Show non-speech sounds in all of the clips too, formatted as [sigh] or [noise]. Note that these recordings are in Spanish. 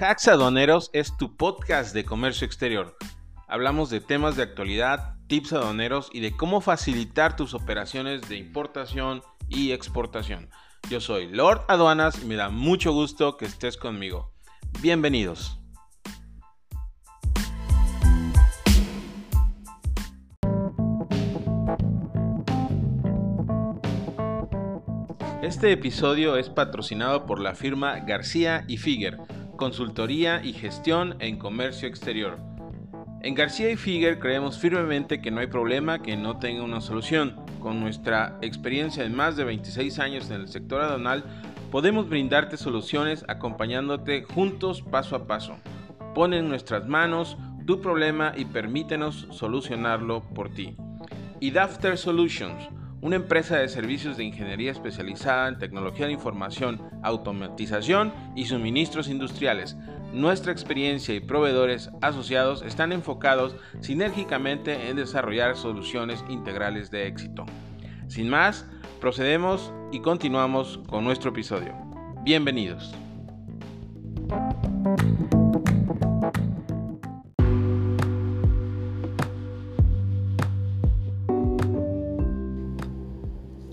Hacks Aduaneros es tu podcast de comercio exterior. Hablamos de temas de actualidad, tips aduaneros y de cómo facilitar tus operaciones de importación y exportación. Yo soy Lord Aduanas y me da mucho gusto que estés conmigo. Bienvenidos. Este episodio es patrocinado por la firma García y Figuer consultoría y gestión en comercio exterior. En García y Figuer creemos firmemente que no hay problema que no tenga una solución. Con nuestra experiencia de más de 26 años en el sector aduanal, podemos brindarte soluciones acompañándote juntos paso a paso. Pon en nuestras manos tu problema y permítenos solucionarlo por ti. Y Dafter Solutions una empresa de servicios de ingeniería especializada en tecnología de información, automatización y suministros industriales. Nuestra experiencia y proveedores asociados están enfocados sinérgicamente en desarrollar soluciones integrales de éxito. Sin más, procedemos y continuamos con nuestro episodio. Bienvenidos.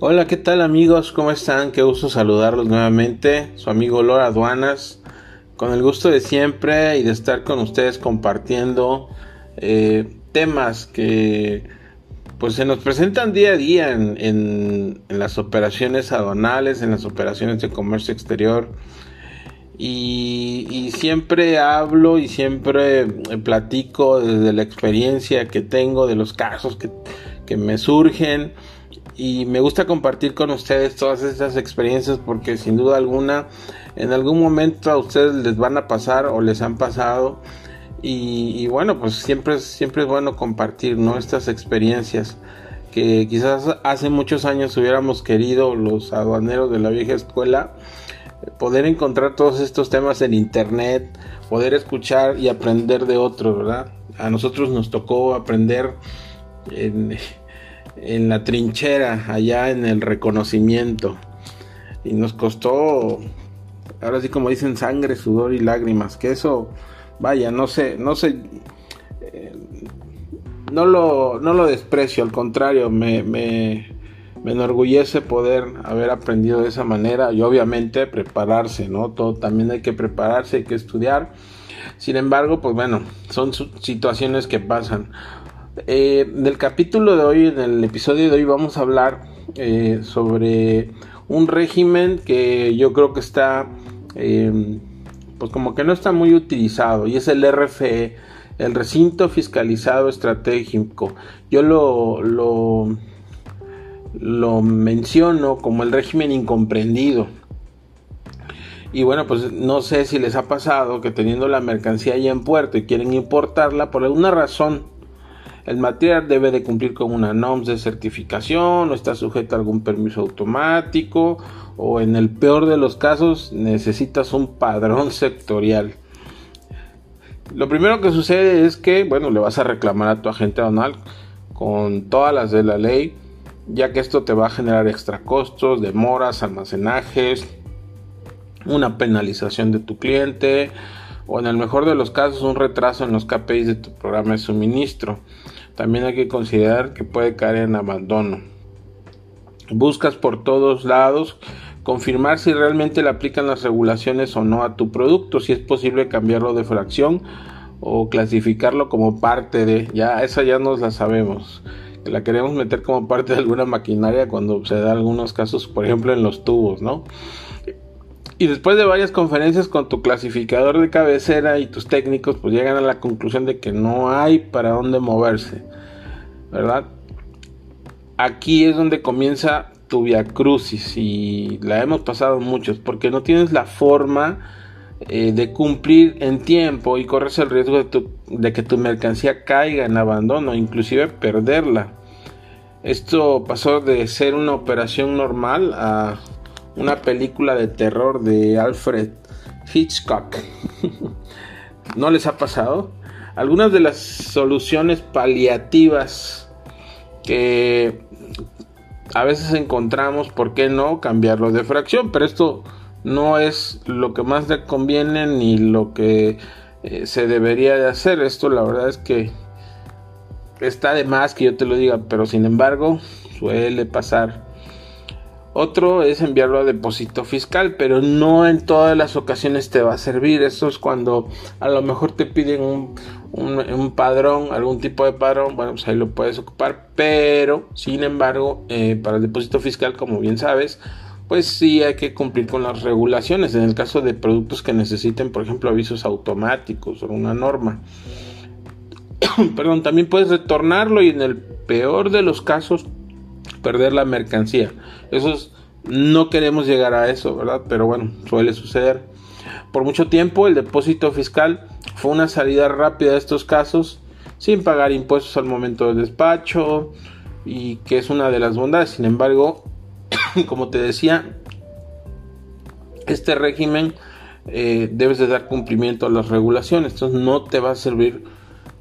Hola, ¿qué tal amigos? ¿Cómo están? Qué gusto saludarlos nuevamente. Su amigo Lora Aduanas, con el gusto de siempre y de estar con ustedes compartiendo eh, temas que pues se nos presentan día a día en, las operaciones aduanales, en las operaciones de comercio exterior. Y, siempre hablo y siempre platico desde la experiencia que tengo, de los casos que, que me surgen y me gusta compartir con ustedes todas estas experiencias porque sin duda alguna en algún momento a ustedes les van a pasar o les han pasado y, bueno pues siempre, siempre es bueno compartir ¿no? estas experiencias que quizás hace muchos años hubiéramos querido los aduaneros de la vieja escuela poder encontrar todos estos temas en internet poder escuchar y aprender de otros verdad a nosotros nos tocó aprender en en la trinchera, allá en el reconocimiento. Y nos costó, ahora sí como dicen, sangre, sudor y lágrimas. Que eso, vaya, no sé, no sé, eh, no, lo, no lo desprecio, al contrario, me, me, me enorgullece poder haber aprendido de esa manera y obviamente prepararse, ¿no? Todo, también hay que prepararse, hay que estudiar. Sin embargo, pues bueno, son situaciones que pasan. Eh, del capítulo de hoy, en el episodio de hoy, vamos a hablar eh, sobre un régimen que yo creo que está, em, pues como que no está muy utilizado, y es el RFE, el recinto fiscalizado estratégico. Yo lo, lo, lo menciono como el régimen incomprendido. Y bueno, pues no sé si les ha pasado que teniendo la mercancía ya en puerto y quieren importarla, por alguna razón el material debe de cumplir con una NOMS de certificación o está sujeto a algún permiso automático o en el peor de los casos necesitas un padrón [laughs] sectorial. Lo primero que sucede es que, bueno, le vas a reclamar a tu agente aduanal con todas las de la ley, ya que esto te va a generar extra costos, demoras, almacenajes, una penalización de tu cliente o en el mejor de los casos un retraso en los KPIs de tu programa de suministro. También hay que considerar que puede caer en abandono. Buscas por todos lados confirmar si realmente le aplican las regulaciones o no a tu producto, si es posible cambiarlo de fracción o clasificarlo como parte de, ya esa ya nos la sabemos, la queremos meter como parte de alguna maquinaria cuando se da algunos casos, por ejemplo en los tubos, ¿no? Y después de varias conferencias con tu clasificador de cabecera y tus técnicos, pues llegan a la conclusión de que no hay para dónde moverse, ¿verdad? Aquí es donde comienza tu via crucis y la hemos pasado muchos, porque no tienes la forma eh, de cumplir en tiempo y corres el riesgo de, de que tu mercancía caiga en abandono, inclusive perderla. Esto pasó de ser una operación normal a una película de terror de Alfred Hitchcock. [laughs] ¿No les ha pasado? Algunas de las soluciones paliativas que a veces encontramos, ¿por qué no cambiarlo de fracción? Pero esto no es lo que más le conviene ni lo que eh, se debería de hacer. Esto la verdad es que está de más que yo te lo diga, pero sin embargo suele pasar. Otro es enviarlo a depósito fiscal, pero no en todas las ocasiones te va a servir. Eso es cuando a lo mejor te piden un, un, padrón, algún tipo de padrón, bueno, pues ahí lo puedes ocupar, pero sin embargo, eh, para el depósito fiscal, como bien sabes, pues sí hay que cumplir con las regulaciones en el caso de productos que necesiten, por ejemplo, avisos automáticos o una norma. [coughs] Perdón, también puedes retornarlo y en el peor de los casos perder la mercancía. Eso no queremos llegar a eso, ¿verdad? Pero bueno, suele suceder. Por mucho tiempo el depósito fiscal fue una salida rápida de estos casos sin pagar impuestos al momento del despacho y que es una de las bondades. Sin embargo, [coughs] como te decía, este régimen eh, debes de dar cumplimiento a las regulaciones, entonces no te va a servir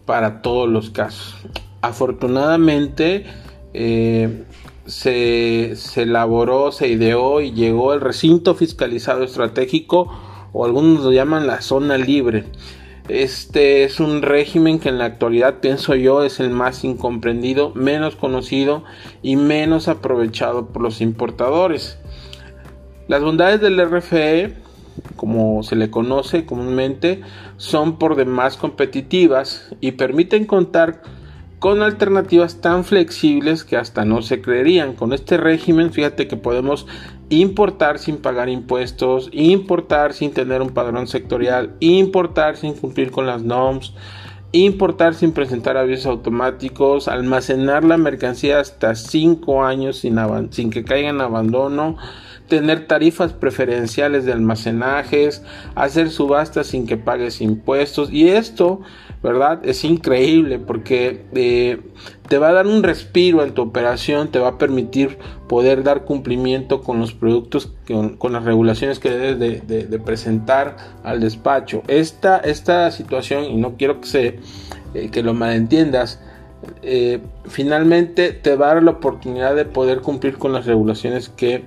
para todos los casos. Afortunadamente, eh, se, elaboró, se ideó y llegó el recinto fiscalizado estratégico o algunos lo llaman la zona libre. Este es un régimen que en la actualidad pienso yo es el más incomprendido, menos conocido y menos aprovechado por los importadores. Las bondades del RFE, como se le conoce comúnmente, son por demás competitivas y permiten contar con alternativas tan flexibles que hasta no se creerían. Con este régimen, fíjate que podemos importar sin pagar impuestos, importar sin tener un padrón sectorial, importar sin cumplir con las norms, importar sin presentar avisos automáticos, almacenar la mercancía hasta 5 años sin, sin que caiga en abandono, tener tarifas preferenciales de almacenajes, hacer subastas sin que pagues impuestos y esto, ¿verdad? Es increíble porque eh, te va a dar un respiro en tu operación, te va a permitir poder dar cumplimiento con los productos, con, las regulaciones que debes de, presentar al despacho. Esta, esta situación, y no quiero que, se, eh, que lo malentiendas, eh, finalmente te va a dar la oportunidad de poder cumplir con las regulaciones que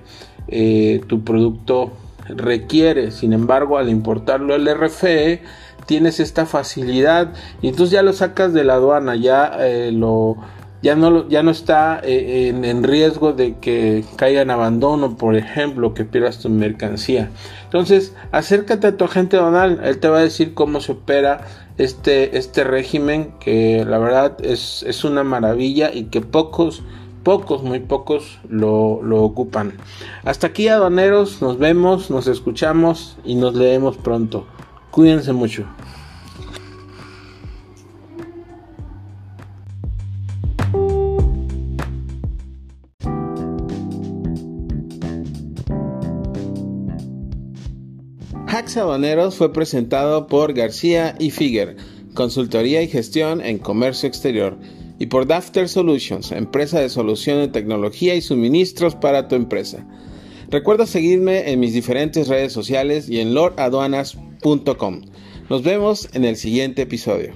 eh, tu producto requiere. Sin embargo, al importarlo el RFE, tienes esta facilidad y entonces ya lo sacas de la aduana, ya eh, lo ya no, ya no está eh, en, riesgo de que caiga en abandono, por ejemplo, que pierdas tu mercancía. Entonces, acércate a tu agente aduanal, él te va a decir cómo se opera este, este régimen, que la verdad es, es una maravilla y que pocos pocos, muy pocos lo, lo, ocupan. Hasta aquí aduaneros, nos vemos, nos escuchamos y nos leemos pronto. Cuídense mucho. Hacks Aduaneros fue presentado por García y Figuer, consultoría y gestión en comercio exterior y por Dafter Solutions, empresa de solución de tecnología y suministros para tu empresa. Recuerda seguirme en mis diferentes redes sociales y en lordaduanas.com. Nos vemos en el siguiente episodio.